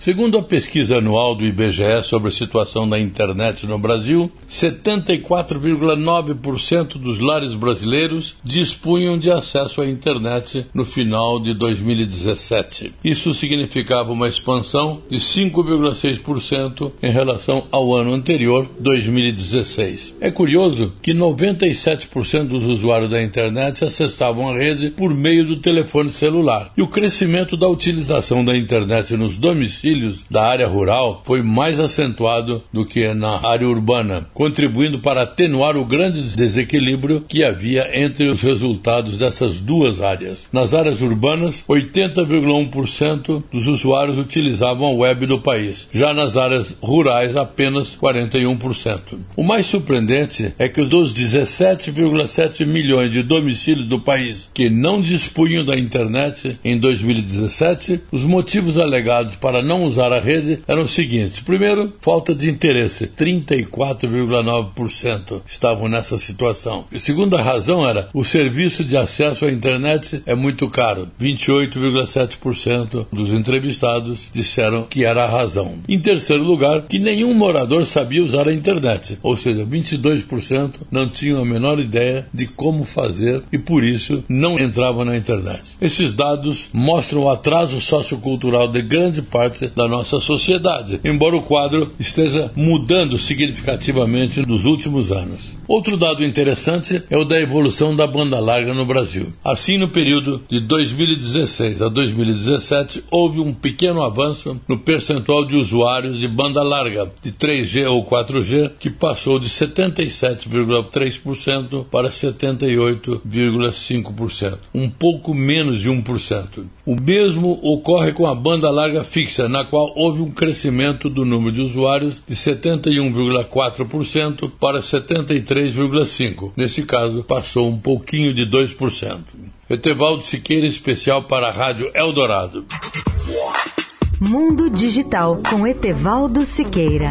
Segundo a pesquisa anual do IBGE sobre a situação da internet no Brasil, 74,9% dos lares brasileiros dispunham de acesso à internet no final de 2017. Isso significava uma expansão de 5,6% em relação ao ano anterior, 2016. É curioso que 97% dos usuários da internet acessavam a rede por meio do telefone celular. E o crescimento da utilização da internet nos domicílios da área rural foi mais acentuado do que na área urbana, contribuindo para atenuar o grande desequilíbrio que havia entre os resultados dessas duas áreas. Nas áreas urbanas, 80,1% dos usuários utilizavam a web do país. Já nas áreas rurais, apenas 41%. O mais surpreendente é que dos 17,7 milhões de domicílios do país que não dispunham da internet em 2017, os motivos alegados para não usar a rede eram os seguintes: primeiro, falta de interesse, 34,9% estavam nessa situação. A segunda razão era o serviço de acesso à internet é muito caro, 28,7% dos entrevistados disseram que era a razão. Em terceiro lugar, que nenhum morador sabia usar a internet, ou seja, 22% não tinham a menor ideia de como fazer e por isso não entravam na internet. Esses dados mostram o atraso sociocultural de grande parte da nossa sociedade, embora o quadro esteja mudando significativamente nos últimos anos. Outro dado interessante é o da evolução da banda larga no Brasil. Assim, no período de 2016 a 2017, houve um pequeno avanço no percentual de usuários de banda larga de 3G ou 4G, que passou de 77,3% para 78,5%, um pouco menos de 1%. O mesmo ocorre com a banda larga fixa, na qual houve um crescimento do número de usuários de 71,4% para 73,5%. Nesse caso, passou um pouquinho de 2%. Etevaldo Siqueira, especial para a Rádio Eldorado. Mundo Digital com Etevaldo Siqueira.